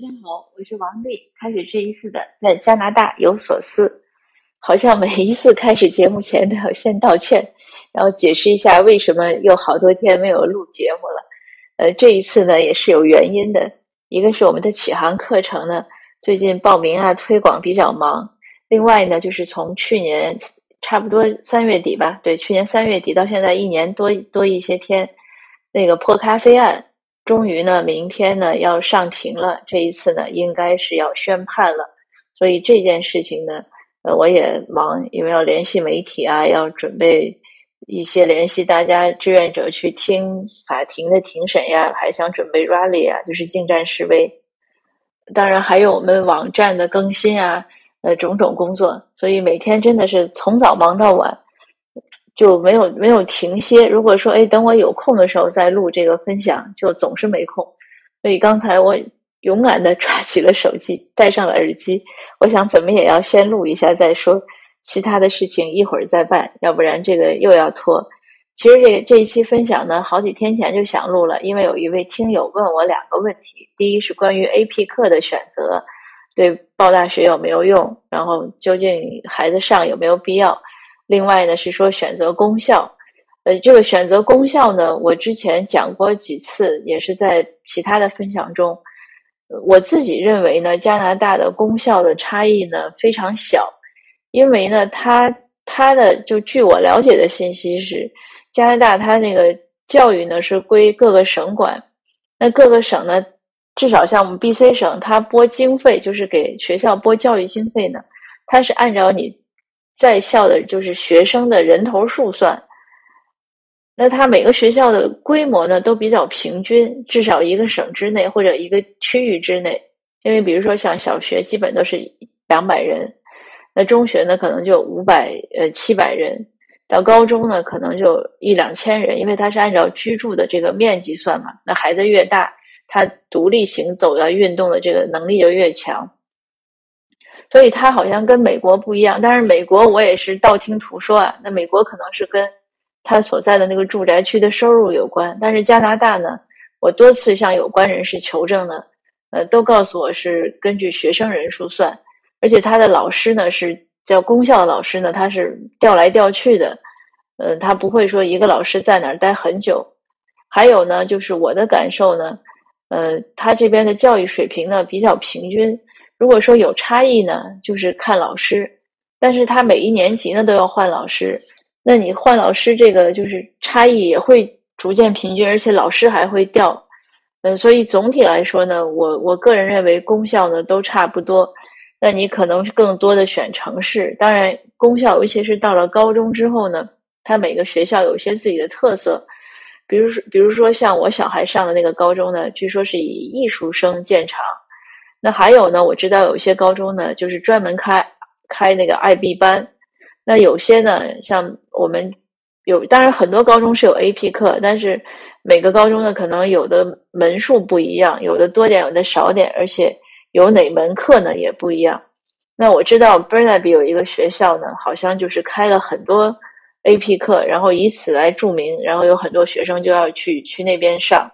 大家好，我是王丽。开始这一次的在加拿大有所思，好像每一次开始节目前都要先道歉，然后解释一下为什么又好多天没有录节目了。呃，这一次呢也是有原因的，一个是我们的启航课程呢最近报名啊推广比较忙，另外呢就是从去年差不多三月底吧，对，去年三月底到现在一年多多一些天，那个破咖啡案。终于呢，明天呢要上庭了。这一次呢，应该是要宣判了。所以这件事情呢，呃，我也忙，因为要联系媒体啊，要准备一些联系大家志愿者去听法庭的庭审呀，还想准备 rally 啊，就是进站示威。当然还有我们网站的更新啊，呃，种种工作。所以每天真的是从早忙到晚。就没有没有停歇。如果说哎，等我有空的时候再录这个分享，就总是没空。所以刚才我勇敢的 抓起了手机，戴上了耳机。我想怎么也要先录一下再说，其他的事情一会儿再办，要不然这个又要拖。其实这个这一期分享呢，好几天前就想录了，因为有一位听友问我两个问题：第一是关于 AP 课的选择，对报大学有没有用？然后究竟孩子上有没有必要？另外呢，是说选择功效，呃，这个选择功效呢，我之前讲过几次，也是在其他的分享中，我自己认为呢，加拿大的功效的差异呢非常小，因为呢，它它的就据我了解的信息是，加拿大它那个教育呢是归各个省管，那各个省呢，至少像我们 B.C 省，它拨经费就是给学校拨教育经费呢，它是按照你。在校的就是学生的人头数算，那他每个学校的规模呢都比较平均，至少一个省之内或者一个区域之内。因为比如说像小学基本都是两百人，那中学呢可能就五百呃七百人，到高中呢可能就一两千人，因为它是按照居住的这个面积算嘛。那孩子越大，他独立行走啊运动的这个能力就越强。所以它好像跟美国不一样，但是美国我也是道听途说啊。那美国可能是跟他所在的那个住宅区的收入有关，但是加拿大呢，我多次向有关人士求证呢，呃，都告诉我是根据学生人数算，而且他的老师呢是叫公校的老师呢，他是调来调去的，呃，他不会说一个老师在哪儿待很久。还有呢，就是我的感受呢，呃，他这边的教育水平呢比较平均。如果说有差异呢，就是看老师，但是他每一年级呢都要换老师，那你换老师这个就是差异也会逐渐平均，而且老师还会调，嗯，所以总体来说呢，我我个人认为功效呢都差不多，那你可能是更多的选城市，当然功效尤其是到了高中之后呢，它每个学校有一些自己的特色，比如说比如说像我小孩上的那个高中呢，据说是以艺术生见长。那还有呢？我知道有一些高中呢，就是专门开开那个 IB 班。那有些呢，像我们有，当然很多高中是有 AP 课，但是每个高中呢，可能有的门数不一样，有的多点，有的少点，而且有哪门课呢也不一样。那我知道 Burnaby 有一个学校呢，好像就是开了很多 AP 课，然后以此来著名，然后有很多学生就要去去那边上。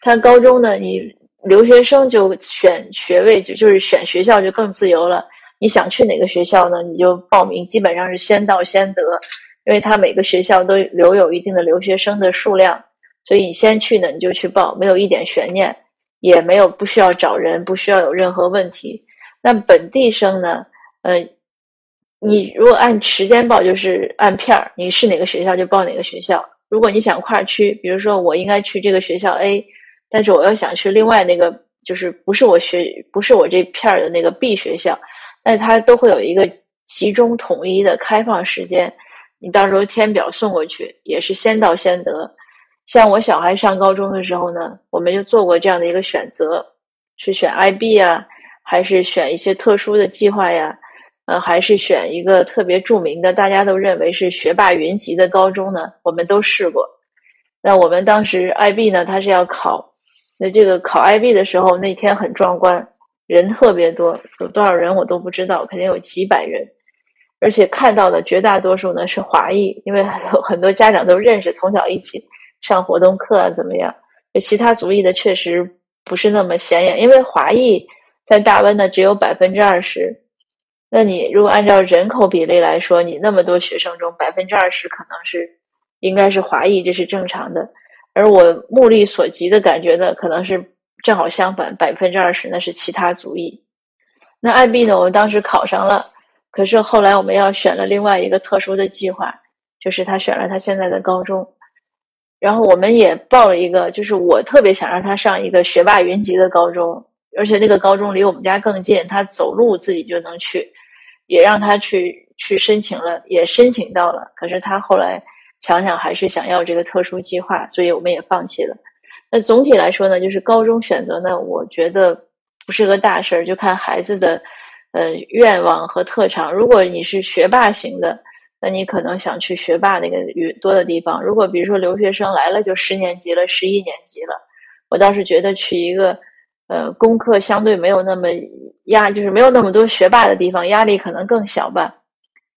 他高中呢，你。留学生就选学位，就就是选学校就更自由了。你想去哪个学校呢？你就报名，基本上是先到先得，因为他每个学校都留有一定的留学生的数量，所以你先去呢，你就去报，没有一点悬念，也没有不需要找人，不需要有任何问题。那本地生呢？呃，你如果按时间报，就是按片儿，你是哪个学校就报哪个学校。如果你想跨区，比如说我应该去这个学校 A。但是我要想去另外那个，就是不是我学，不是我这片儿的那个 B 学校，那它都会有一个集中统一的开放时间，你到时候填表送过去，也是先到先得。像我小孩上高中的时候呢，我们就做过这样的一个选择，是选 IB 啊，还是选一些特殊的计划呀？呃，还是选一个特别著名的，大家都认为是学霸云集的高中呢？我们都试过。那我们当时 IB 呢，它是要考。那这个考 IB 的时候，那天很壮观，人特别多，有多少人我都不知道，肯定有几百人，而且看到的绝大多数呢是华裔，因为很多家长都认识，从小一起上活动课啊，怎么样？其他族裔的确实不是那么显眼，因为华裔在大温呢只有百分之二十。那你如果按照人口比例来说，你那么多学生中百分之二十可能是应该是华裔，这是正常的。而我目力所及的感觉呢，可能是正好相反，百分之二十那是其他族裔。那 IB 呢，我们当时考上了，可是后来我们要选了另外一个特殊的计划，就是他选了他现在的高中。然后我们也报了一个，就是我特别想让他上一个学霸云集的高中，而且那个高中离我们家更近，他走路自己就能去。也让他去去申请了，也申请到了。可是他后来想想，还是想要这个特殊计划，所以我们也放弃了。那总体来说呢，就是高中选择呢，我觉得不是个大事儿，就看孩子的呃愿望和特长。如果你是学霸型的，那你可能想去学霸那个多的地方。如果比如说留学生来了就十年级了、十一年级了，我倒是觉得去一个。呃，功课相对没有那么压，就是没有那么多学霸的地方，压力可能更小吧。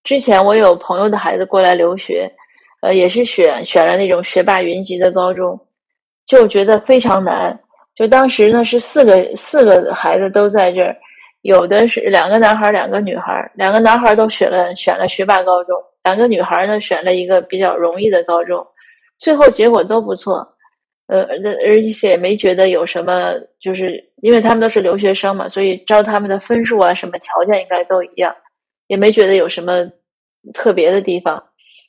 之前我有朋友的孩子过来留学，呃，也是选选了那种学霸云集的高中，就觉得非常难。就当时呢是四个四个孩子都在这儿，有的是两个男孩两个女孩两个男孩都选了选了学霸高中，两个女孩呢选了一个比较容易的高中，最后结果都不错。呃，而而且也没觉得有什么，就是因为他们都是留学生嘛，所以招他们的分数啊，什么条件应该都一样，也没觉得有什么特别的地方。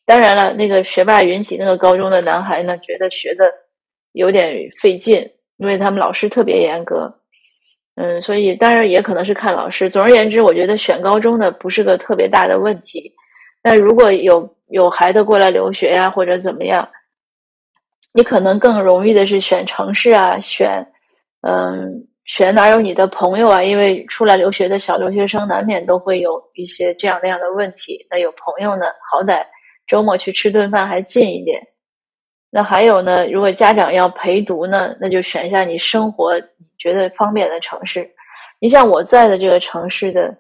当然了，那个学霸云集那个高中的男孩呢，觉得学的有点费劲，因为他们老师特别严格。嗯，所以当然也可能是看老师。总而言之，我觉得选高中的不是个特别大的问题。那如果有有孩子过来留学呀，或者怎么样？你可能更容易的是选城市啊，选，嗯，选哪有你的朋友啊？因为出来留学的小留学生难免都会有一些这样那样的问题。那有朋友呢，好歹周末去吃顿饭还近一点。那还有呢，如果家长要陪读呢，那就选一下你生活觉得方便的城市。你像我在的这个城市的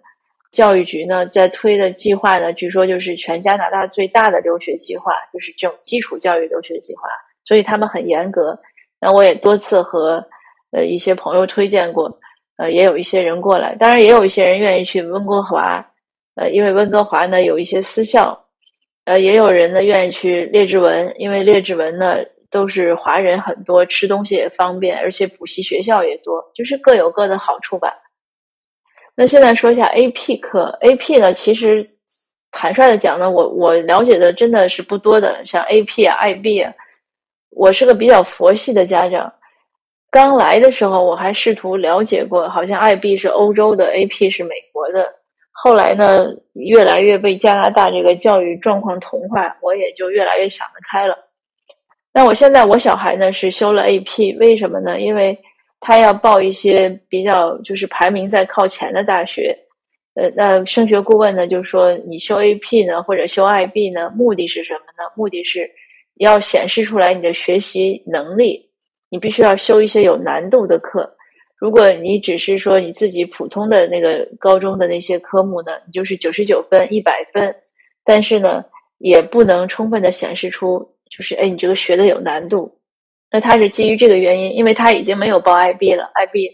教育局呢，在推的计划呢，据说就是全加拿大最大的留学计划，就是这种基础教育留学计划。所以他们很严格，那我也多次和呃一些朋友推荐过，呃也有一些人过来，当然也有一些人愿意去温哥华，呃因为温哥华呢有一些私校，呃也有人呢愿意去列治文，因为列治文呢都是华人很多，吃东西也方便，而且补习学校也多，就是各有各的好处吧。那现在说一下 AP 课，AP 呢其实坦率的讲呢，我我了解的真的是不多的，像 AP 啊、IB 啊。我是个比较佛系的家长，刚来的时候我还试图了解过，好像 IB 是欧洲的，AP 是美国的。后来呢，越来越被加拿大这个教育状况同化，我也就越来越想得开了。那我现在我小孩呢是修了 AP，为什么呢？因为他要报一些比较就是排名在靠前的大学。呃，那升学顾问呢就说，你修 AP 呢或者修 IB 呢，目的是什么呢？目的是。要显示出来你的学习能力，你必须要修一些有难度的课。如果你只是说你自己普通的那个高中的那些科目呢，你就是九十九分、一百分，但是呢，也不能充分的显示出就是哎，你这个学的有难度。那他是基于这个原因，因为他已经没有报 IB 了，IB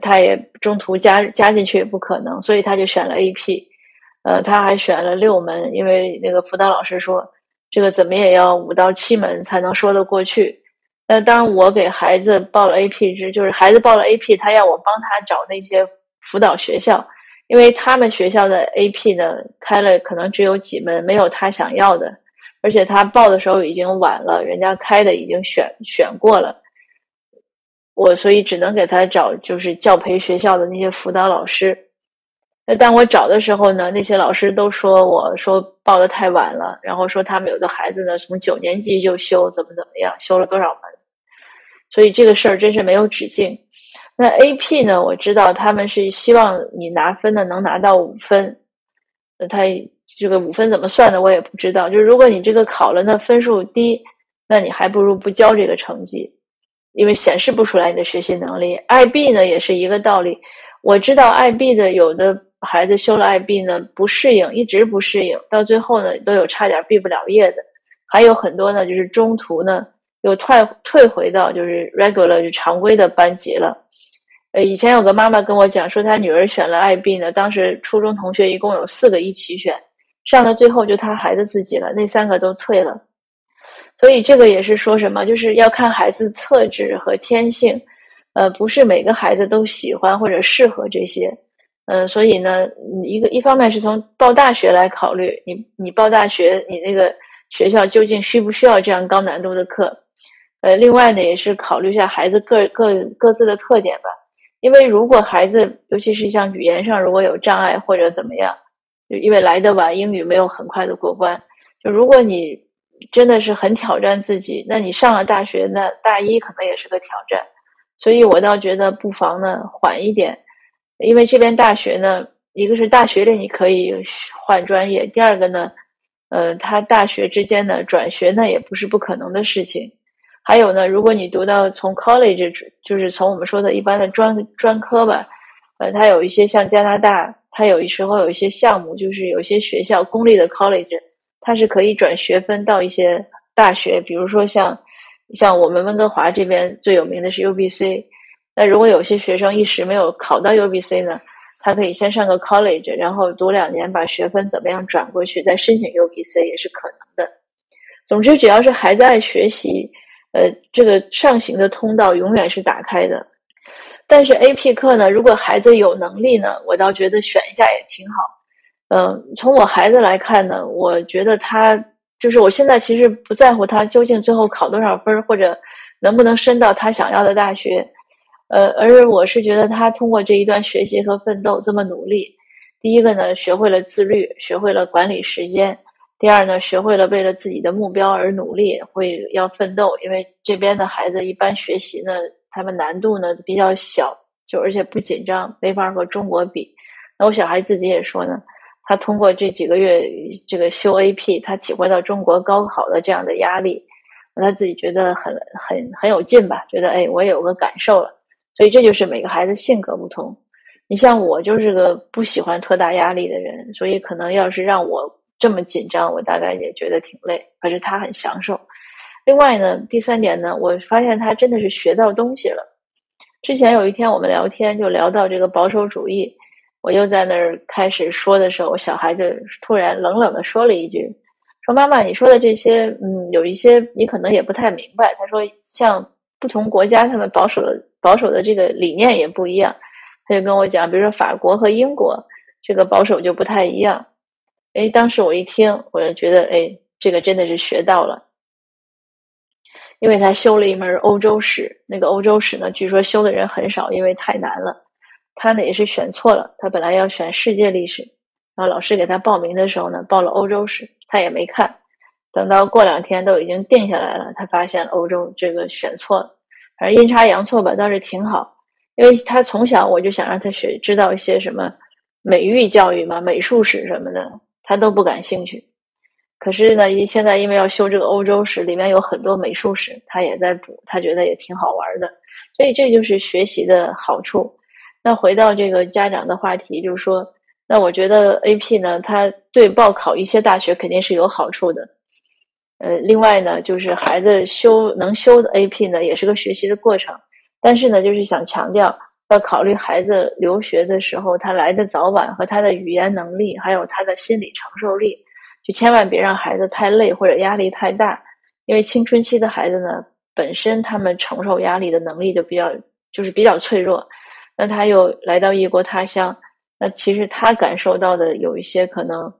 他也中途加加进去也不可能，所以他就选了 AP。呃，他还选了六门，因为那个辅导老师说。这个怎么也要五到七门才能说得过去。那当我给孩子报了 AP 之，就是孩子报了 AP，他要我帮他找那些辅导学校，因为他们学校的 AP 呢开了可能只有几门，没有他想要的，而且他报的时候已经晚了，人家开的已经选选过了。我所以只能给他找就是教培学校的那些辅导老师。那当我找的时候呢，那些老师都说我说报的太晚了，然后说他们有的孩子呢从九年级就修，怎么怎么样，修了多少门，所以这个事儿真是没有止境。那 AP 呢，我知道他们是希望你拿分呢能拿到五分，那他这个五分怎么算的我也不知道。就是如果你这个考了那分数低，那你还不如不交这个成绩，因为显示不出来你的学习能力。IB 呢也是一个道理，我知道 IB 的有的。孩子修了 IB 呢，不适应，一直不适应，到最后呢，都有差点毕不了业的。还有很多呢，就是中途呢又退退回到就是 regular 就常规的班级了。呃，以前有个妈妈跟我讲说，她女儿选了 IB 呢，当时初中同学一共有四个一起选，上了最后就她孩子自己了，那三个都退了。所以这个也是说什么，就是要看孩子特质和天性，呃，不是每个孩子都喜欢或者适合这些，嗯，所以呢，一个一方面是从报大学来考虑，你你报大学，你那个学校究竟需不需要这样高难度的课？呃，另外呢，也是考虑一下孩子各各各自的特点吧，因为如果孩子尤其是像语言上如果有障碍或者怎么样，就因为来的晚，英语没有很快的过关，就如果你。真的是很挑战自己。那你上了大学，那大一可能也是个挑战。所以我倒觉得不妨呢缓一点，因为这边大学呢，一个是大学里你可以换专业，第二个呢，呃，他大学之间呢转学那也不是不可能的事情。还有呢，如果你读到从 college，就是从我们说的一般的专专科吧，呃，它有一些像加拿大，它有时候有一些项目，就是有些学校公立的 college。它是可以转学分到一些大学，比如说像像我们温哥华这边最有名的是 UBC。那如果有些学生一时没有考到 UBC 呢，他可以先上个 college，然后读两年，把学分怎么样转过去，再申请 UBC 也是可能的。总之，只要是孩子爱学习，呃，这个上行的通道永远是打开的。但是 AP 课呢，如果孩子有能力呢，我倒觉得选一下也挺好。嗯，从我孩子来看呢，我觉得他就是我现在其实不在乎他究竟最后考多少分，或者能不能升到他想要的大学，呃，而我是觉得他通过这一段学习和奋斗这么努力，第一个呢，学会了自律，学会了管理时间；第二呢，学会了为了自己的目标而努力，会要奋斗。因为这边的孩子一般学习呢，他们难度呢比较小，就而且不紧张，没法和中国比。那我小孩自己也说呢。他通过这几个月这个修 AP，他体会到中国高考的这样的压力，他自己觉得很很很有劲吧？觉得哎，我有个感受了。所以这就是每个孩子性格不同。你像我就是个不喜欢特大压力的人，所以可能要是让我这么紧张，我大概也觉得挺累。可是他很享受。另外呢，第三点呢，我发现他真的是学到东西了。之前有一天我们聊天就聊到这个保守主义。我又在那儿开始说的时候，小孩子突然冷冷的说了一句：“说妈妈，你说的这些，嗯，有一些你可能也不太明白。”他说：“像不同国家，他们保守的保守的这个理念也不一样。”他就跟我讲，比如说法国和英国这个保守就不太一样。哎，当时我一听，我就觉得，哎，这个真的是学到了，因为他修了一门欧洲史，那个欧洲史呢，据说修的人很少，因为太难了。他呢也是选错了，他本来要选世界历史，然后老师给他报名的时候呢，报了欧洲史，他也没看。等到过两天都已经定下来了，他发现欧洲这个选错了，反正阴差阳错吧，倒是挺好。因为他从小我就想让他学知道一些什么美育教育嘛，美术史什么的，他都不感兴趣。可是呢，现在因为要修这个欧洲史，里面有很多美术史，他也在补，他觉得也挺好玩的。所以这就是学习的好处。那回到这个家长的话题，就是说，那我觉得 AP 呢，它对报考一些大学肯定是有好处的。呃，另外呢，就是孩子修能修的 AP 呢，也是个学习的过程。但是呢，就是想强调，要考虑孩子留学的时候，他来的早晚和他的语言能力，还有他的心理承受力，就千万别让孩子太累或者压力太大。因为青春期的孩子呢，本身他们承受压力的能力就比较，就是比较脆弱。那他又来到异国他乡，那其实他感受到的有一些可能，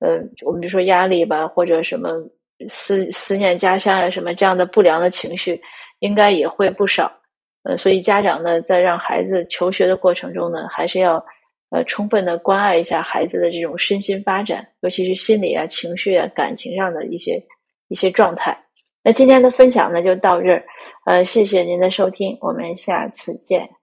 呃，我们就说压力吧，或者什么思思念家乡啊，什么这样的不良的情绪，应该也会不少。呃，所以家长呢，在让孩子求学的过程中呢，还是要呃充分的关爱一下孩子的这种身心发展，尤其是心理啊、情绪啊、感情上的一些一些状态。那今天的分享呢，就到这儿，呃，谢谢您的收听，我们下次见。